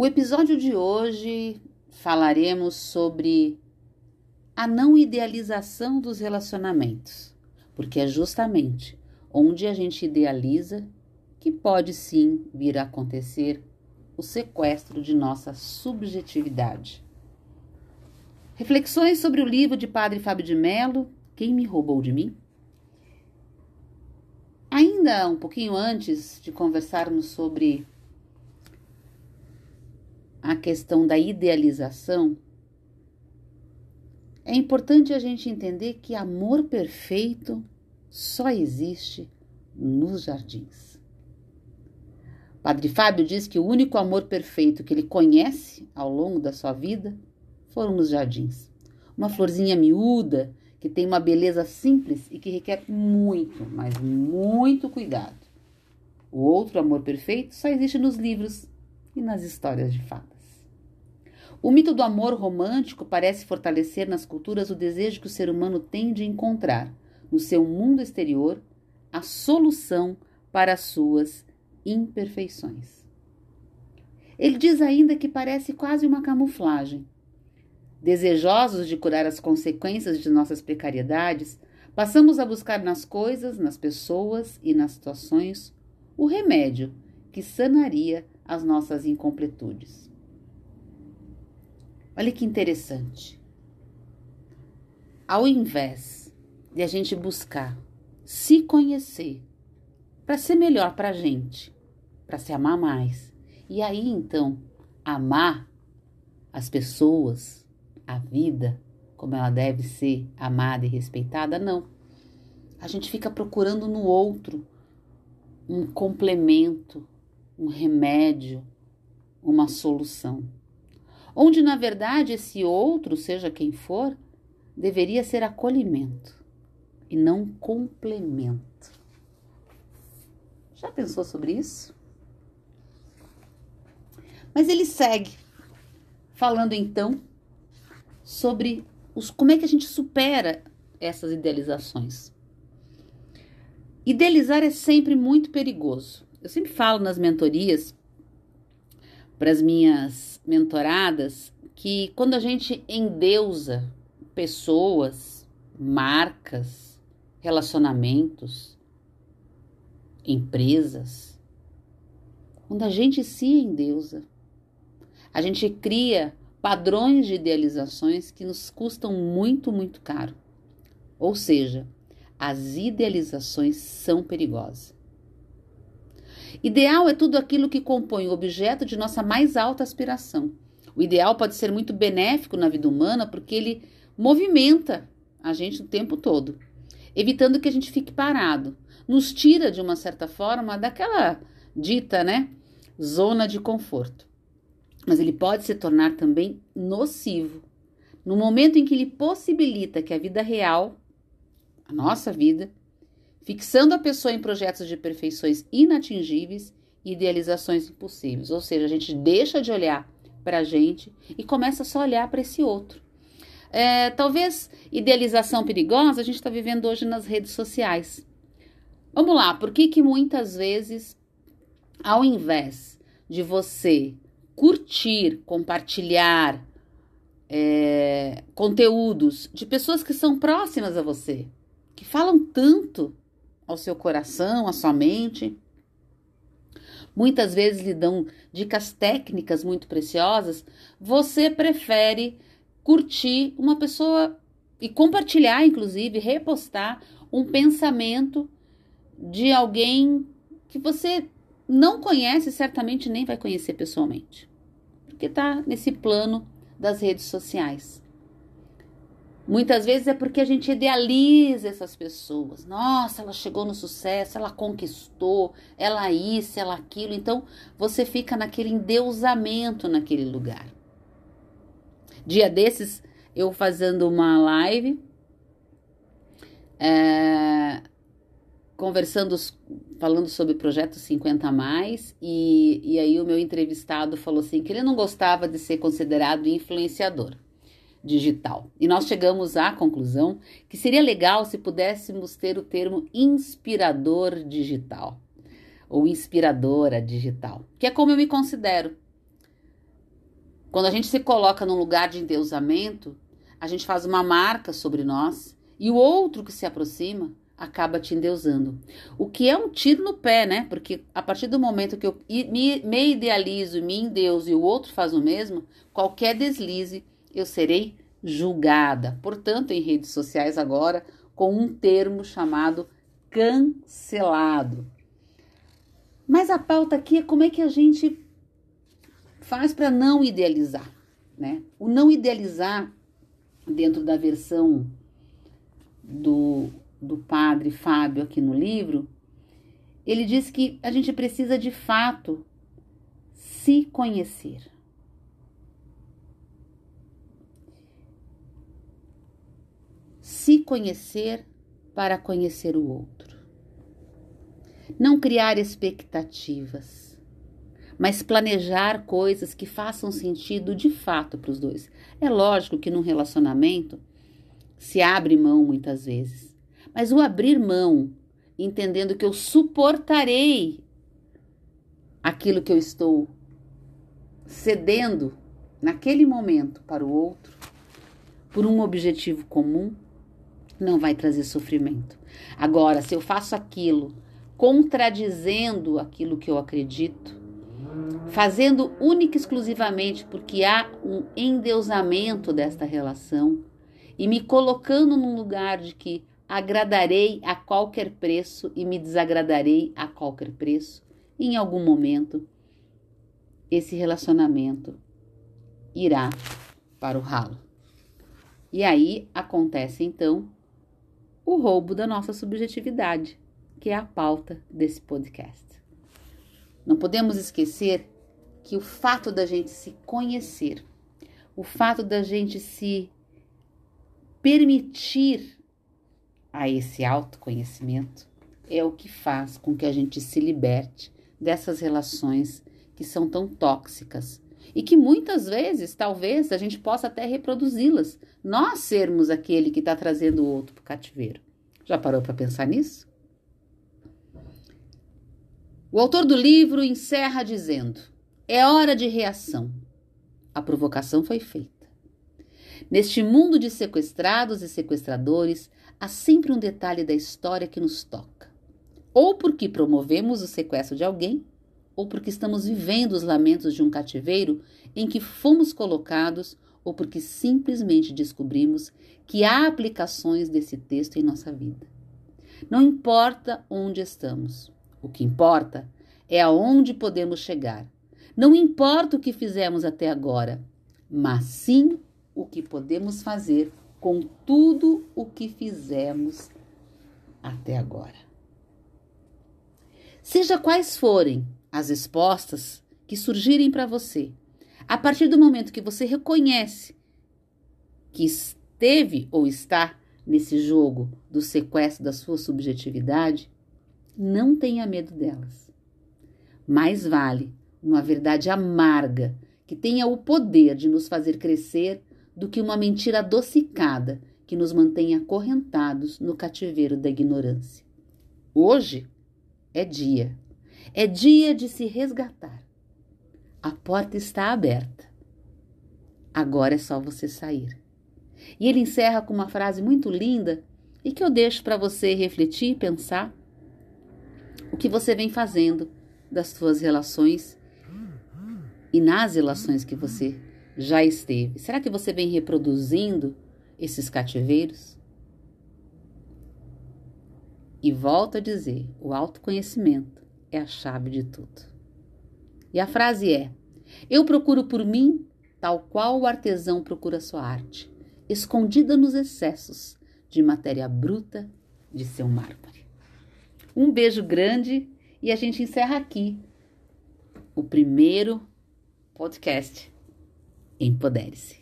O episódio de hoje falaremos sobre a não idealização dos relacionamentos, porque é justamente onde a gente idealiza que pode sim vir a acontecer o sequestro de nossa subjetividade. Reflexões sobre o livro de Padre Fábio de Mello, Quem me roubou de mim? Ainda um pouquinho antes de conversarmos sobre a questão da idealização, é importante a gente entender que amor perfeito só existe nos jardins. Padre Fábio diz que o único amor perfeito que ele conhece ao longo da sua vida foram nos jardins. Uma florzinha miúda que tem uma beleza simples e que requer muito, mas muito cuidado. O outro amor perfeito só existe nos livros e nas histórias de fadas. O mito do amor romântico parece fortalecer nas culturas o desejo que o ser humano tem de encontrar, no seu mundo exterior, a solução para as suas imperfeições. Ele diz ainda que parece quase uma camuflagem, Desejosos de curar as consequências de nossas precariedades, passamos a buscar nas coisas, nas pessoas e nas situações o remédio que sanaria as nossas incompletudes. Olha que interessante. Ao invés de a gente buscar se conhecer para ser melhor para a gente, para se amar mais, e aí então amar as pessoas, a vida como ela deve ser amada e respeitada, não. A gente fica procurando no outro um complemento, um remédio, uma solução. Onde, na verdade, esse outro, seja quem for, deveria ser acolhimento e não complemento. Já pensou sobre isso? Mas ele segue falando então sobre os, como é que a gente supera essas idealizações. Idealizar é sempre muito perigoso. Eu sempre falo nas mentorias para as minhas mentoradas que quando a gente endeusa pessoas, marcas, relacionamentos, empresas, quando a gente se endeusa, a gente cria padrões de idealizações que nos custam muito, muito caro. Ou seja, as idealizações são perigosas. Ideal é tudo aquilo que compõe o objeto de nossa mais alta aspiração. O ideal pode ser muito benéfico na vida humana porque ele movimenta a gente o tempo todo, evitando que a gente fique parado. Nos tira, de uma certa forma, daquela dita, né, zona de conforto mas ele pode se tornar também nocivo. No momento em que ele possibilita que a vida real, a nossa vida, fixando a pessoa em projetos de perfeições inatingíveis e idealizações impossíveis. Ou seja, a gente deixa de olhar para a gente e começa só a olhar para esse outro. É, talvez idealização perigosa a gente está vivendo hoje nas redes sociais. Vamos lá, por que, que muitas vezes, ao invés de você curtir, compartilhar é, conteúdos de pessoas que são próximas a você, que falam tanto ao seu coração, à sua mente. Muitas vezes lhe dão dicas técnicas muito preciosas. Você prefere curtir uma pessoa e compartilhar, inclusive, repostar um pensamento de alguém que você não conhece, certamente nem vai conhecer pessoalmente que está nesse plano das redes sociais. Muitas vezes é porque a gente idealiza essas pessoas. Nossa, ela chegou no sucesso, ela conquistou, ela isso, ela aquilo. Então você fica naquele endeusamento naquele lugar. Dia desses, eu fazendo uma live, é, conversando, falando sobre o projeto 50 mais, e, e aí o meu entrevistado falou assim que ele não gostava de ser considerado influenciador digital. E nós chegamos à conclusão que seria legal se pudéssemos ter o termo inspirador digital ou inspiradora digital, que é como eu me considero. Quando a gente se coloca num lugar de endeusamento, a gente faz uma marca sobre nós e o outro que se aproxima acaba te endeusando. O que é um tiro no pé, né? Porque a partir do momento que eu me, me idealizo, me endeuso e o outro faz o mesmo, qualquer deslize eu serei julgada. Portanto, em redes sociais agora, com um termo chamado cancelado. Mas a pauta aqui é como é que a gente faz para não idealizar, né? O não idealizar dentro da versão do, do padre Fábio aqui no livro, ele diz que a gente precisa de fato se conhecer. Se conhecer para conhecer o outro. Não criar expectativas, mas planejar coisas que façam sentido de fato para os dois. É lógico que num relacionamento se abre mão muitas vezes. Mas o abrir mão, entendendo que eu suportarei aquilo que eu estou cedendo naquele momento para o outro, por um objetivo comum, não vai trazer sofrimento. Agora, se eu faço aquilo contradizendo aquilo que eu acredito, fazendo única e exclusivamente porque há um endeusamento desta relação, e me colocando num lugar de que agradarei a qualquer preço e me desagradarei a qualquer preço, em algum momento esse relacionamento irá para o ralo. E aí acontece então o roubo da nossa subjetividade, que é a pauta desse podcast. Não podemos esquecer que o fato da gente se conhecer, o fato da gente se permitir a esse autoconhecimento é o que faz com que a gente se liberte dessas relações que são tão tóxicas e que muitas vezes, talvez, a gente possa até reproduzi-las, nós sermos aquele que está trazendo o outro para o cativeiro. Já parou para pensar nisso? O autor do livro encerra dizendo: é hora de reação. A provocação foi feita. Neste mundo de sequestrados e sequestradores, há sempre um detalhe da história que nos toca. Ou porque promovemos o sequestro de alguém, ou porque estamos vivendo os lamentos de um cativeiro em que fomos colocados, ou porque simplesmente descobrimos que há aplicações desse texto em nossa vida. Não importa onde estamos, o que importa é aonde podemos chegar. Não importa o que fizemos até agora, mas sim o que podemos fazer com tudo o que fizemos até agora. Seja quais forem as respostas que surgirem para você, a partir do momento que você reconhece que esteve ou está nesse jogo do sequestro da sua subjetividade, não tenha medo delas. Mais vale uma verdade amarga que tenha o poder de nos fazer crescer do que uma mentira adocicada que nos mantém acorrentados no cativeiro da ignorância. Hoje é dia. É dia de se resgatar. A porta está aberta. Agora é só você sair. E ele encerra com uma frase muito linda e que eu deixo para você refletir e pensar o que você vem fazendo das suas relações e nas relações que você já esteve? Será que você vem reproduzindo esses cativeiros? E volto a dizer: o autoconhecimento é a chave de tudo. E a frase é: Eu procuro por mim, tal qual o artesão procura sua arte, escondida nos excessos de matéria bruta de seu mármore. Um beijo grande e a gente encerra aqui o primeiro podcast Empodere-se.